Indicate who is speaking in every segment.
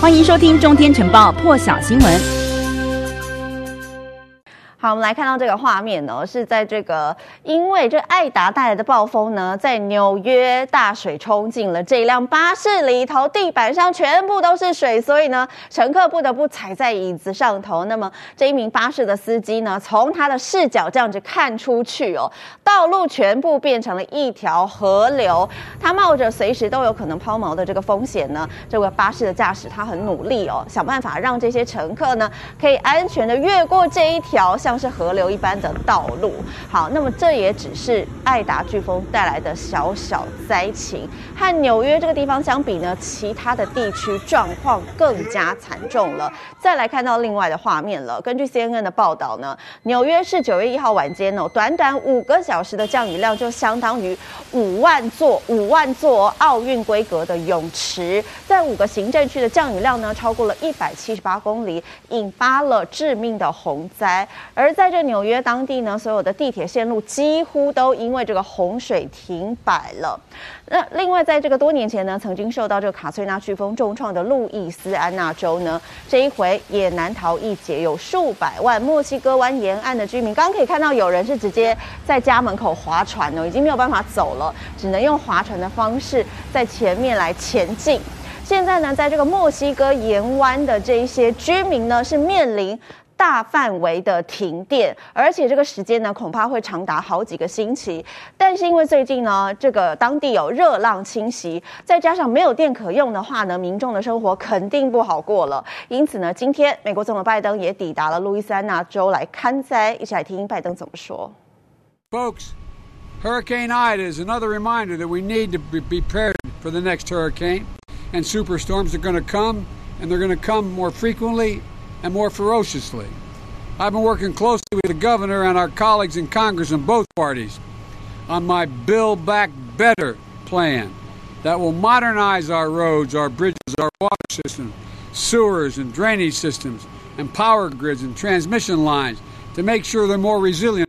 Speaker 1: 欢迎收听《中天晨报》破晓新闻。
Speaker 2: 好，我们来看到这个画面呢，是在这个因为这艾达带来的暴风呢，在纽约大水冲进了这辆巴士里头，地板上全部都是水，所以呢，乘客不得不踩在椅子上头。那么这一名巴士的司机呢，从他的视角这样子看出去哦，道路全部变成了一条河流，他冒着随时都有可能抛锚的这个风险呢，这个巴士的驾驶他很努力哦，想办法让这些乘客呢可以安全的越过这一条。像是河流一般的道路，好，那么这也只是爱达飓风带来的小小灾情，和纽约这个地方相比呢，其他的地区状况更加惨重了。再来看到另外的画面了，根据 CNN 的报道呢，纽约市九月一号晚间哦，短短五个小时的降雨量就相当于五万座五万座奥运规格的泳池，在五个行政区的降雨量呢，超过了一百七十八公里，引发了致命的洪灾。而在这纽约当地呢，所有的地铁线路几乎都因为这个洪水停摆了。那另外，在这个多年前呢，曾经受到这个卡崔娜飓风重创的路易斯安那州呢，这一回也难逃一劫，有数百万墨西哥湾沿岸的居民，刚刚可以看到有人是直接在家门口划船哦，已经没有办法走了，只能用划船的方式在前面来前进。现在呢，在这个墨西哥沿湾的这一些居民呢，是面临。大范围的停电，而且这个时间呢，恐怕会长达好几个星期。但是因为最近呢，这个当地有热浪侵袭，再加上没有电可用的话呢，民众的生活肯定不好过了。因此呢，今天美国总统拜登也抵达了路易斯安那州来看灾，一起来听听拜登怎么说。
Speaker 3: Folks, Hurricane Ida is another reminder that we need to be prepared for the next hurricane, and superstorms are going to come, and they're going to come more frequently. And more ferociously. I've been working closely with the governor and our colleagues in Congress in both parties on my Build Back Better plan that will modernize our roads, our bridges, our water systems, sewers and drainage systems, and power grids and transmission lines to make sure they're more resilient.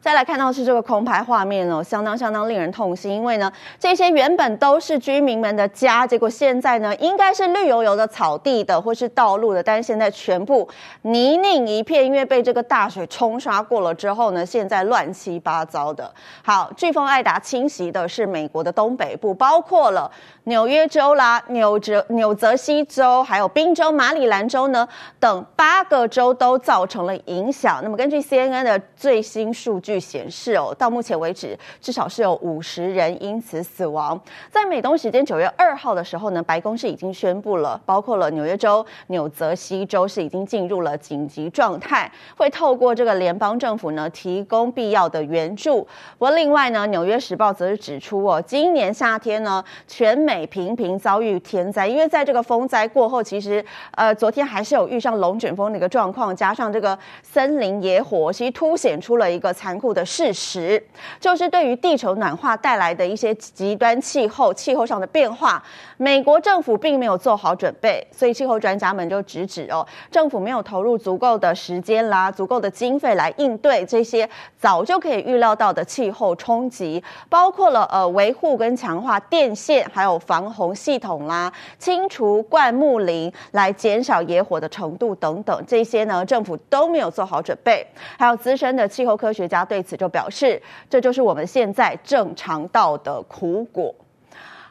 Speaker 2: 再来看到是这个空拍画面哦，相当相当令人痛心，因为呢，这些原本都是居民们的家，结果现在呢，应该是绿油油的草地的或是道路的，但是现在全部泥泞一片，因为被这个大水冲刷过了之后呢，现在乱七八糟的。好，飓风爱达侵袭的是美国的东北部，包括了纽约州啦、纽泽纽泽西州，还有宾州、马里兰州呢等八个州都造成了影响。那么根据 CNN 的最新数据。据显示哦，到目前为止，至少是有五十人因此死亡。在美东时间九月二号的时候呢，白宫是已经宣布了，包括了纽约州、纽泽西州是已经进入了紧急状态，会透过这个联邦政府呢提供必要的援助。不过另外呢，纽约时报则是指出哦，今年夏天呢，全美频频遭遇天灾，因为在这个风灾过后，其实呃昨天还是有遇上龙卷风的一个状况，加上这个森林野火，其实凸显出了一个残酷的事实就是，对于地球暖化带来的一些极端气候、气候上的变化，美国政府并没有做好准备，所以气候专家们就直指哦，政府没有投入足够的时间啦、足够的经费来应对这些早就可以预料到的气候冲击，包括了呃维护跟强化电线，还有防洪系统啦、清除灌木林来减少野火的程度等等，这些呢政府都没有做好准备，还有资深的气候科学家。对此就表示，这就是我们现在正尝到的苦果。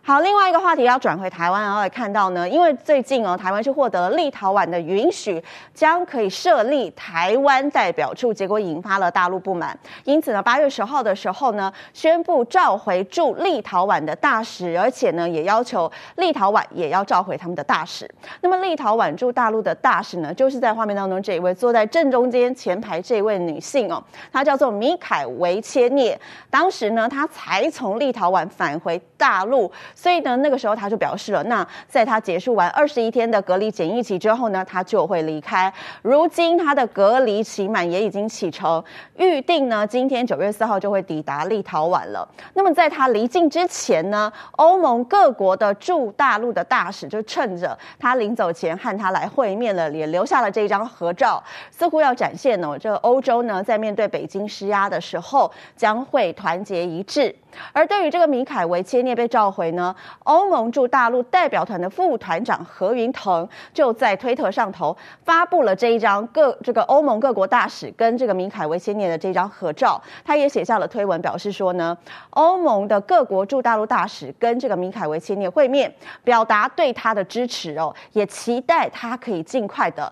Speaker 2: 好，另外一个话题要转回台湾，然后来看到呢，因为最近哦，台湾是获得立陶宛的允许，将可以设立台湾代表处，结果引发了大陆不满，因此呢，八月十号的时候呢，宣布召回驻立陶宛的大使，而且呢，也要求立陶宛也要召回他们的大使。那么，立陶宛驻大陆的大使呢，就是在画面当中这一位坐在正中间前排这位女性哦，她叫做米凯维切涅，当时呢，她才从立陶宛返回大陆。所以呢，那个时候他就表示了，那在他结束完二十一天的隔离检疫期之后呢，他就会离开。如今他的隔离期满也已经启程，预定呢今天九月四号就会抵达立陶宛了。那么在他离境之前呢，欧盟各国的驻大陆的大使就趁着他临走前和他来会面了，也留下了这一张合照，似乎要展现呢，这个欧洲呢在面对北京施压的时候将会团结一致。而对于这个米凯维切涅被召回呢，欧盟驻大陆代表团的副团长何云腾就在推特上头发布了这一张各这个欧盟各国大使跟这个米凯维切涅的这张合照，他也写下了推文，表示说呢，欧盟的各国驻大陆大使跟这个米凯维切涅会面，表达对他的支持哦，也期待他可以尽快的